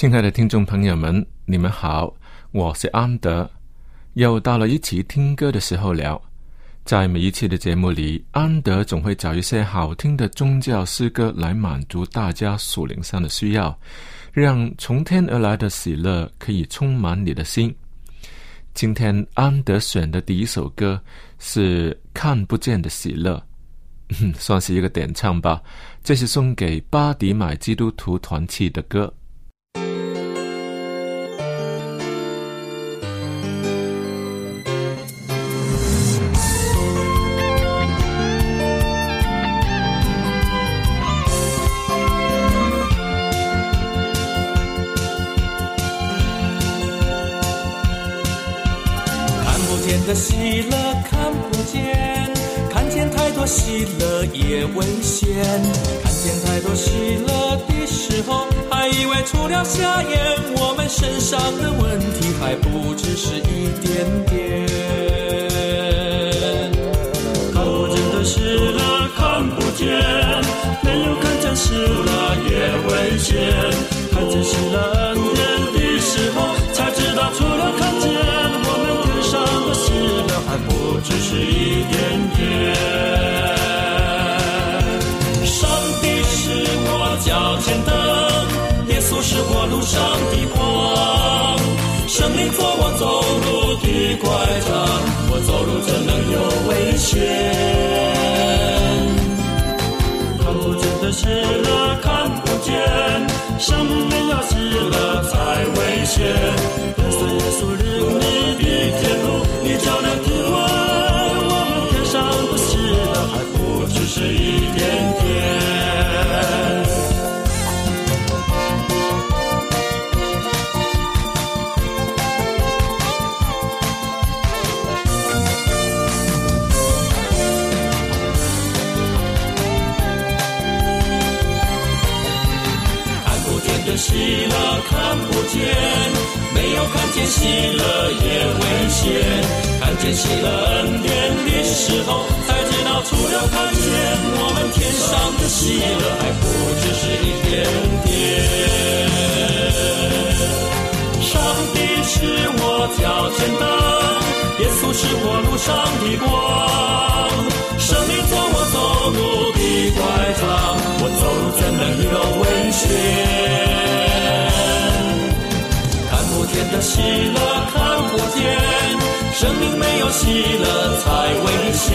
亲爱的听众朋友们，你们好，我是安德。又到了一起听歌的时候了。在每一期的节目里，安德总会找一些好听的宗教诗歌来满足大家属灵上的需要，让从天而来的喜乐可以充满你的心。今天安德选的第一首歌是《看不见的喜乐》，算是一个点唱吧。这是送给巴迪买基督徒团契的歌。喜乐也危险。看见太多喜乐的时候，还以为除了瞎眼，我们身上的问题还不只是一点点。看不见的喜乐看不见，没有看见喜乐也危险。看见喜乐恩典的时候，才知道除了看见。我们身上的失乐还不只是一点点。脚前灯，耶稣是我路上的光。生命做我走路的拐杖，我走路怎能有危险？看不见的死了看不见，生命要死了才危险。跟随耶稣领你的天路，你就能体会。的喜乐，看不见。生命没有喜乐才危险，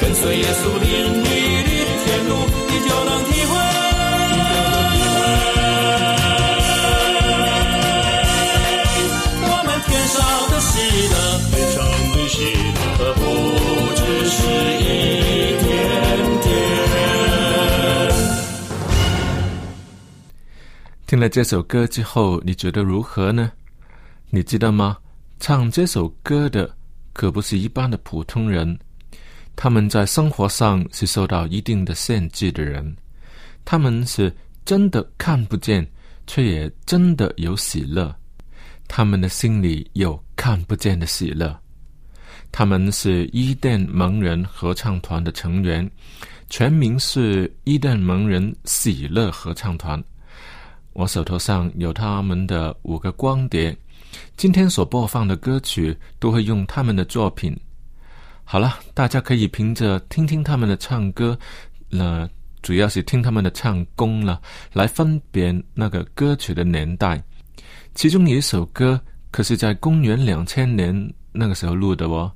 跟随耶稣领你的天路，你就能体会。我们天上的喜乐，天上的喜乐，可不只是一点点。听了这首歌之后，你觉得如何呢？你知道吗？唱这首歌的可不是一般的普通人，他们在生活上是受到一定的限制的人，他们是真的看不见，却也真的有喜乐。他们的心里有看不见的喜乐。他们是伊甸蒙人合唱团的成员，全名是伊甸蒙人喜乐合唱团。我手头上有他们的五个光碟，今天所播放的歌曲都会用他们的作品。好了，大家可以凭着听听他们的唱歌，那主要是听他们的唱功了，来分辨那个歌曲的年代。其中有一首歌，可是在公元两千年那个时候录的哦。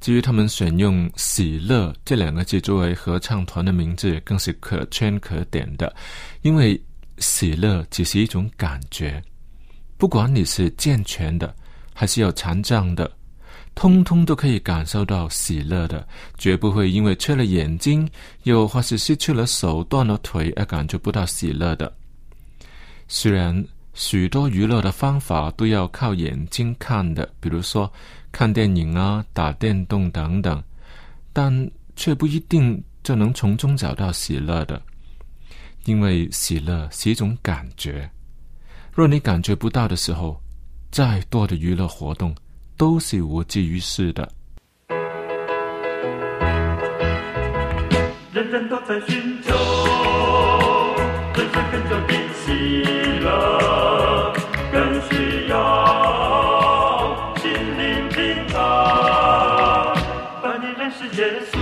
至于他们选用“喜乐”这两个字作为合唱团的名字，更是可圈可点的，因为喜乐只是一种感觉，不管你是健全的，还是有残障的。通通都可以感受到喜乐的，绝不会因为缺了眼睛，又或是失去了手、断了腿而感觉不到喜乐的。虽然许多娱乐的方法都要靠眼睛看的，比如说看电影啊、打电动等等，但却不一定就能从中找到喜乐的，因为喜乐是一种感觉。若你感觉不到的时候，再多的娱乐活动。都是无济于事的。人人都在寻求人生更久的喜乐，更需要心灵平安。把你认识耶稣，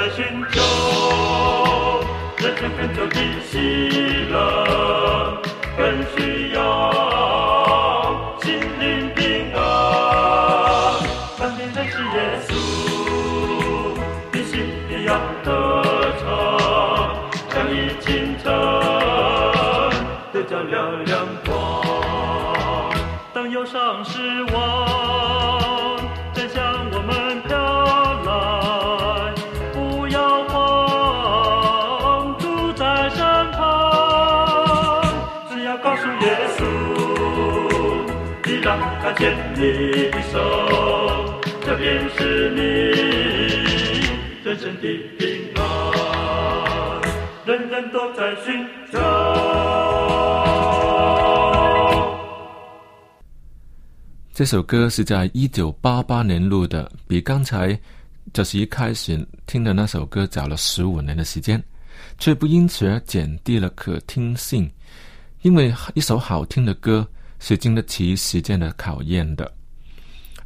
在寻求。人生更久的喜乐，更需要心灵平安。当你认识耶稣，你心里要歌唱，像一清晨得照亮阳光。当忧伤失望。他牵你的手，这便是你人生的平安。人人都在寻找。这首歌是在一九八八年录的，比刚才就是一开始听的那首歌早了十五年的时间，却不因此而减低了可听性，因为一首好听的歌。是经得起时间的考验的，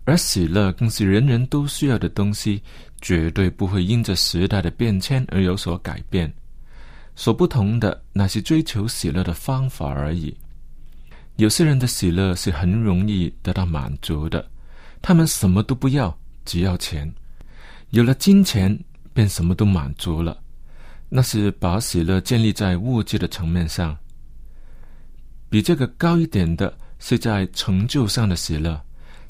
而喜乐更是人人都需要的东西，绝对不会因着时代的变迁而有所改变。所不同的，乃是追求喜乐的方法而已。有些人的喜乐是很容易得到满足的，他们什么都不要，只要钱。有了金钱，便什么都满足了。那是把喜乐建立在物质的层面上，比这个高一点的。是在成就上的喜乐。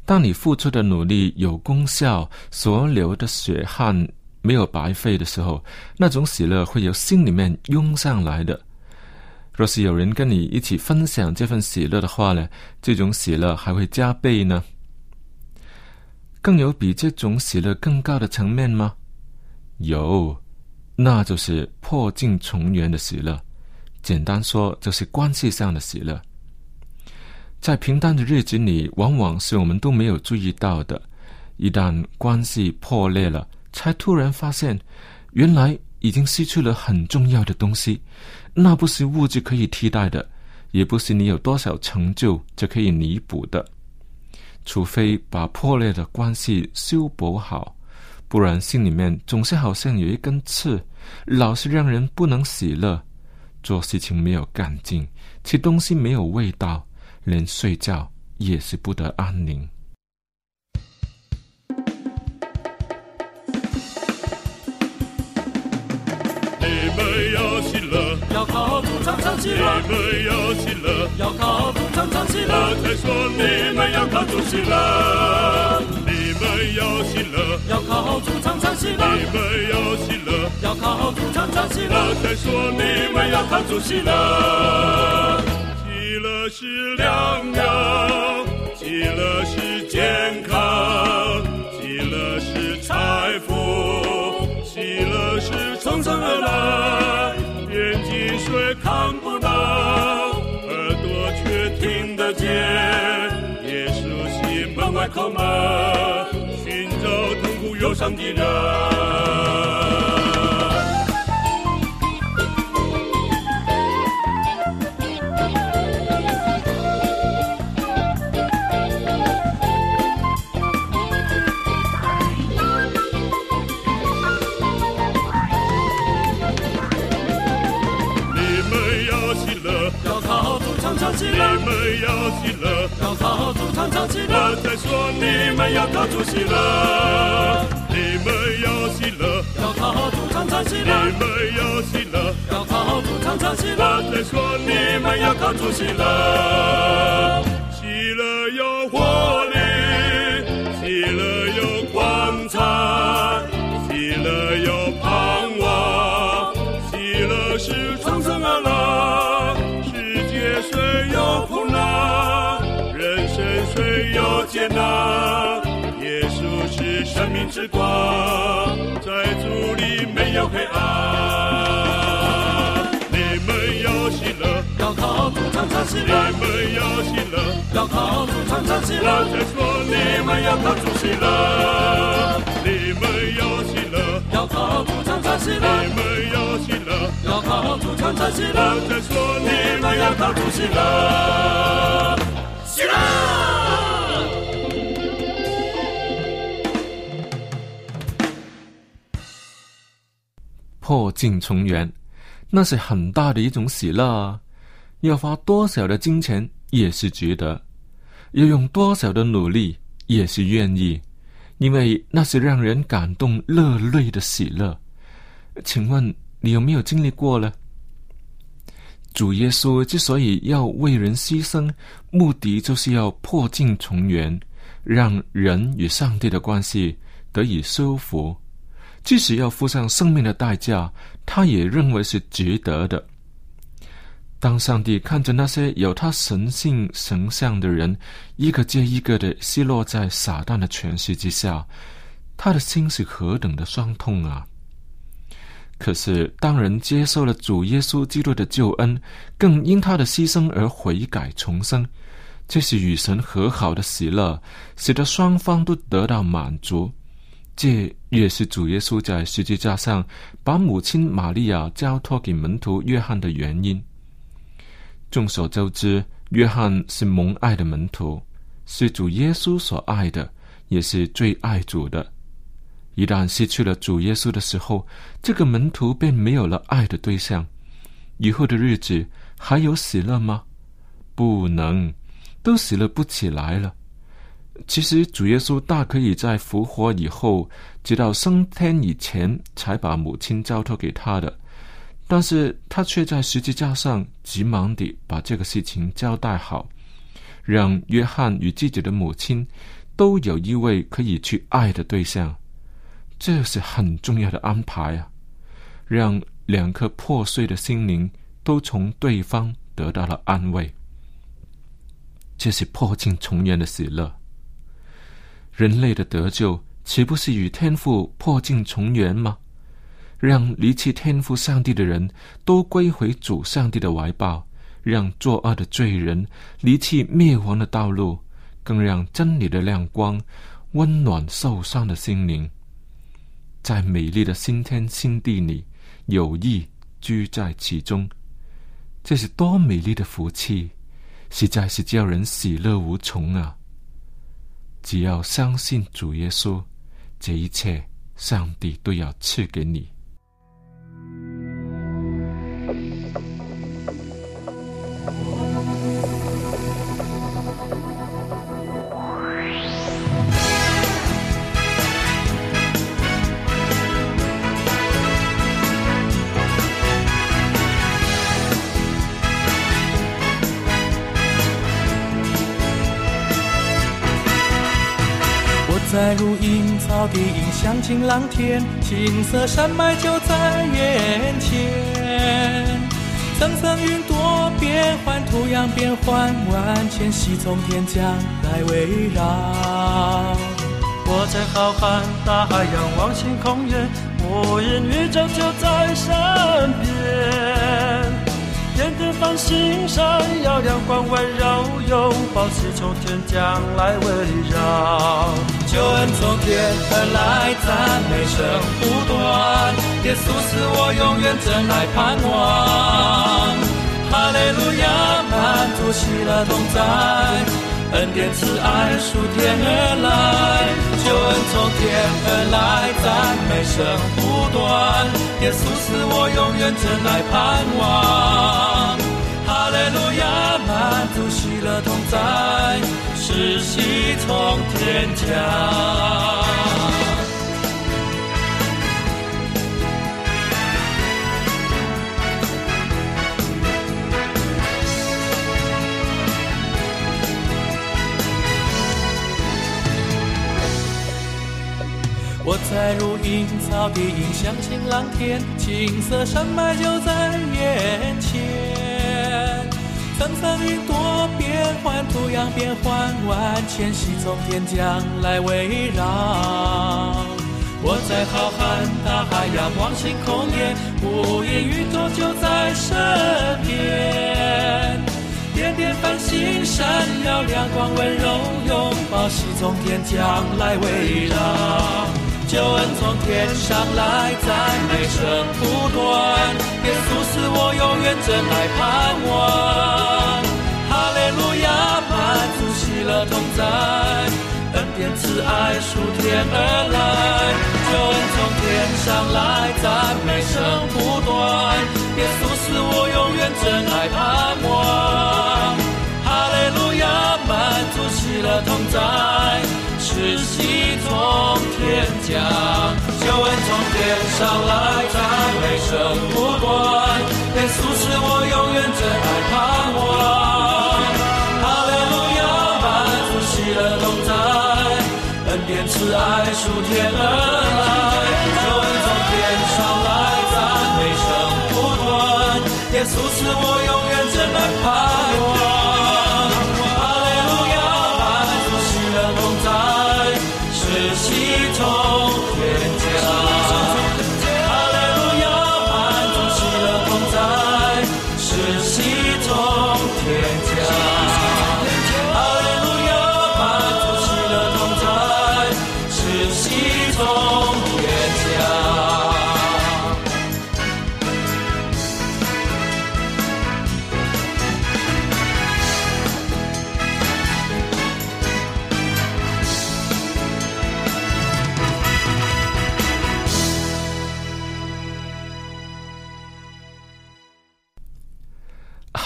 当你付出的努力有功效，所流的血汗没有白费的时候，那种喜乐会由心里面涌上来的。若是有人跟你一起分享这份喜乐的话呢，这种喜乐还会加倍呢。更有比这种喜乐更高的层面吗？有，那就是破镜重圆的喜乐。简单说，就是关系上的喜乐。在平淡的日子里，往往是我们都没有注意到的。一旦关系破裂了，才突然发现，原来已经失去了很重要的东西。那不是物质可以替代的，也不是你有多少成就就可以弥补的。除非把破裂的关系修补好，不然心里面总是好像有一根刺，老是让人不能喜乐。做事情没有干劲，吃东西没有味道。连睡觉也是不得安宁。你们要喜乐，要靠主常常喜乐，你们要喜乐，要靠主常常喜乐，我才说你们要靠主喜乐，你们要喜乐，要靠主常常喜乐，你们要喜乐，要靠主常常喜乐，我才说你们要靠主喜乐，喜乐是良药，喜乐是健康，喜乐是财富，喜乐是从生而来，眼睛虽看不到，耳朵却听得见。耶稣是门外叩门，寻找痛苦忧伤的人。靠主常常喜乐，我在说你们要靠主席了，你们要喜乐，要靠主唱唱喜你，们要喜乐。要靠主唱唱喜乐，我在说你们要靠主喜乐，生命之光，在主里没有黑暗。你们要喜乐，要靠主常常喜你，们要喜乐。要靠主常常喜我乐，在说你们要靠主喜乐，你们要喜乐，要靠主常常喜你，们要喜乐。要靠主常常喜乐，我在说你们要靠主喜乐，喜乐。破镜重圆，那是很大的一种喜乐啊！要花多少的金钱也是值得，要用多少的努力也是愿意，因为那是让人感动热泪的喜乐。请问你有没有经历过呢？主耶稣之所以要为人牺牲，目的就是要破镜重圆，让人与上帝的关系得以修复。即使要付上生命的代价，他也认为是值得的。当上帝看着那些有他神性神像的人，一个接一个的奚落在撒旦的权势之下，他的心是何等的伤痛啊！可是，当人接受了主耶稣基督的救恩，更因他的牺牲而悔改重生，这是与神和好的喜乐，使得双方都得到满足。这也是主耶稣在十字架上把母亲玛利亚交托给门徒约翰的原因。众所周知，约翰是蒙爱的门徒，是主耶稣所爱的，也是最爱主的。一旦失去了主耶稣的时候，这个门徒便没有了爱的对象。以后的日子还有喜乐吗？不能，都喜乐不起来了。其实主耶稣大可以在复活以后，直到升天以前，才把母亲交托给他的，但是他却在十字架上急忙地把这个事情交代好，让约翰与自己的母亲都有一位可以去爱的对象，这是很重要的安排啊！让两颗破碎的心灵都从对方得到了安慰，这是破镜重圆的喜乐。人类的得救岂不是与天父破镜重圆吗？让离弃天父上帝的人都归回主上帝的怀抱，让作恶的罪人离弃灭亡的道路，更让真理的亮光温暖受伤的心灵。在美丽的新天新地里，有意居在其中，这是多美丽的福气，实在是叫人喜乐无穷啊！只要相信主耶稣，这一切上帝都要赐给你。在如茵草地，映响晴朗天，青色山脉就在眼前。层层云朵变幻，图样变幻，万千喜从天降来围绕。我在浩瀚大海仰望星空远，无垠宇宙就在身边。点点繁星闪耀，阳光温柔拥抱，是从天降来围绕。救恩从天而来，赞美声不断。耶稣是我永远真爱盼望。哈利路亚，满足喜乐同在。恩典慈爱属天而来，救恩从天而来，赞美声不断。耶稣是我永远真爱盼望。哈利路亚，满足喜乐同在，是喜从天降。我在如茵草地，映响晴朗天，青色山脉就在眼前。层层云朵变幻，图样变幻，万千喜从天降来围绕。我在浩瀚大海仰望星空夜，无垠宇宙就在身边。点点繁星闪耀，亮光温柔拥抱，喜从天降来围绕。救恩从天上来，赞美声不断。耶稣是我永远真爱盼望。哈利路亚，满足喜乐同在，恩典慈爱属天而来。救恩从天上来，赞美声不断。耶稣是我永远真爱盼望。哈利路亚，满足喜乐同在。是喜从天降，救恩从天上来，赞美声不断。耶稣是我永远真爱盼望。哈利路亚，满足喜乐同在，恩典慈爱属天而来。救恩从天上来，赞美声不断。耶稣是我永远真爱盼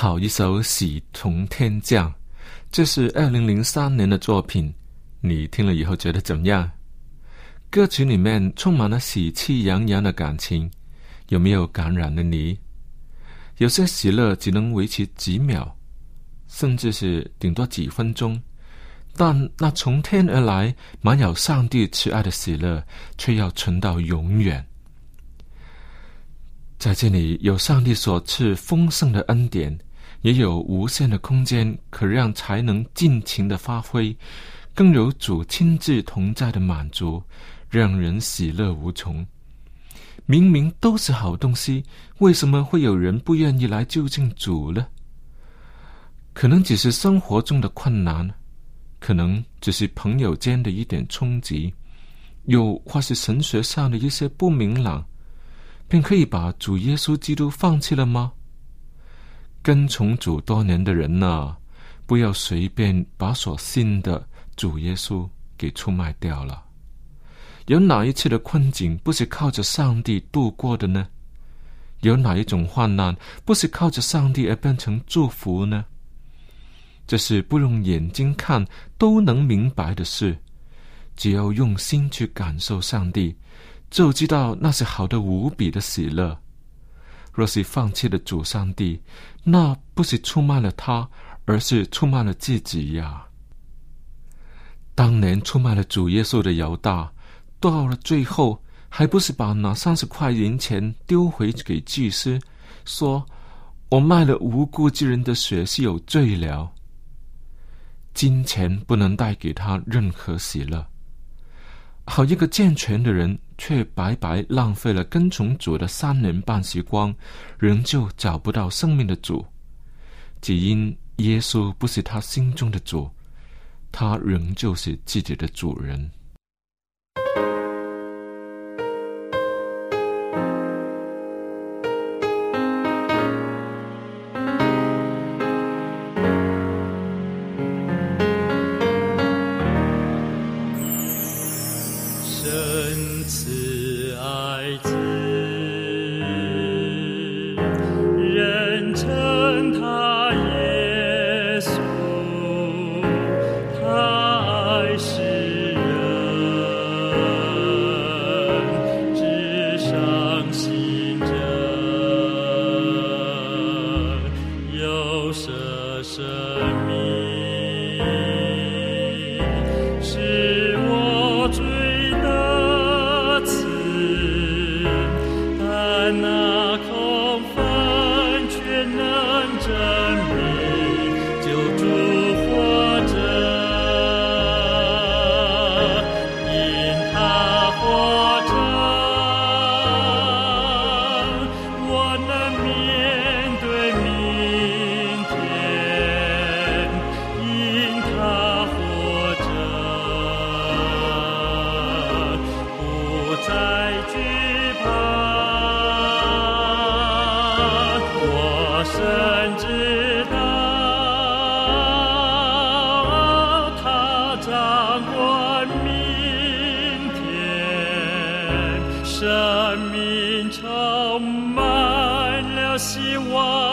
好一首《喜从天降》，这是二零零三年的作品。你听了以后觉得怎么样？歌曲里面充满了喜气洋洋的感情，有没有感染了你？有些喜乐只能维持几秒，甚至是顶多几分钟，但那从天而来、满有上帝慈爱的喜乐，却要存到永远。在这里有上帝所赐丰盛的恩典。也有无限的空间，可让才能尽情的发挥；更有主亲自同在的满足，让人喜乐无穷。明明都是好东西，为什么会有人不愿意来就近主呢？可能只是生活中的困难，可能只是朋友间的一点冲击，又或是神学上的一些不明朗，便可以把主耶稣基督放弃了吗？跟从主多年的人呐，不要随便把所信的主耶稣给出卖掉了。有哪一次的困境不是靠着上帝度过的呢？有哪一种患难不是靠着上帝而变成祝福呢？这是不用眼睛看都能明白的事。只要用心去感受上帝，就知道那是好的无比的喜乐。若是放弃了主上帝，那不是出卖了他，而是出卖了自己呀。当年出卖了主耶稣的犹大，到了最后，还不是把那三十块银钱丢回给祭司，说：“我卖了无辜之人的血是有罪了。”金钱不能带给他任何喜乐。好一个健全的人，却白白浪费了跟从主的三年半时光，仍旧找不到生命的主，只因耶稣不是他心中的主。他仍旧是自己的主人。上生命充满了希望，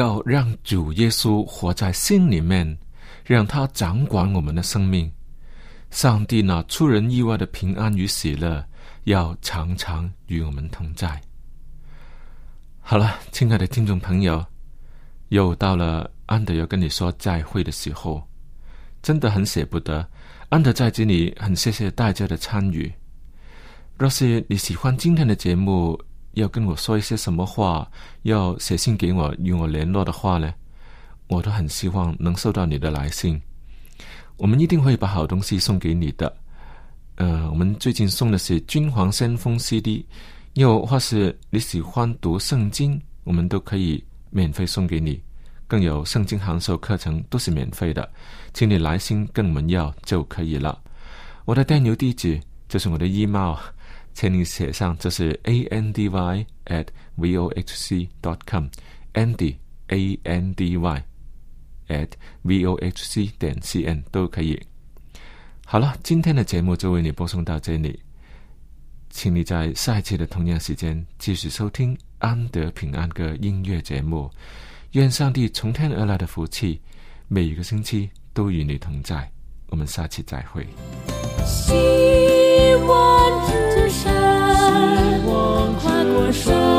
要让主耶稣活在心里面，让他掌管我们的生命。上帝那出人意外的平安与喜乐，要常常与我们同在。好了，亲爱的听众朋友，又到了安德要跟你说再会的时候，真的很舍不得。安德在这里很谢谢大家的参与。若是你喜欢今天的节目，要跟我说一些什么话，要写信给我与我联络的话呢，我都很希望能收到你的来信。我们一定会把好东西送给你的。呃，我们最近送的是《君皇先锋 CD》，又或是你喜欢读圣经，我们都可以免费送给你。更有圣经函授课程都是免费的，请你来信跟我们要就可以了。我的电邮地址就是我的 email。请你写上，这是 a n d y at v o h c dot com，Andy a n d y at v o h c 点 c n 都可以。好了，今天的节目就为你播送到这里，请你在下一期的同样时间继续收听安德平安歌音乐节目。愿上帝从天而来的福气，每一个星期都与你同在。我们下期再会。希望之，跨过山。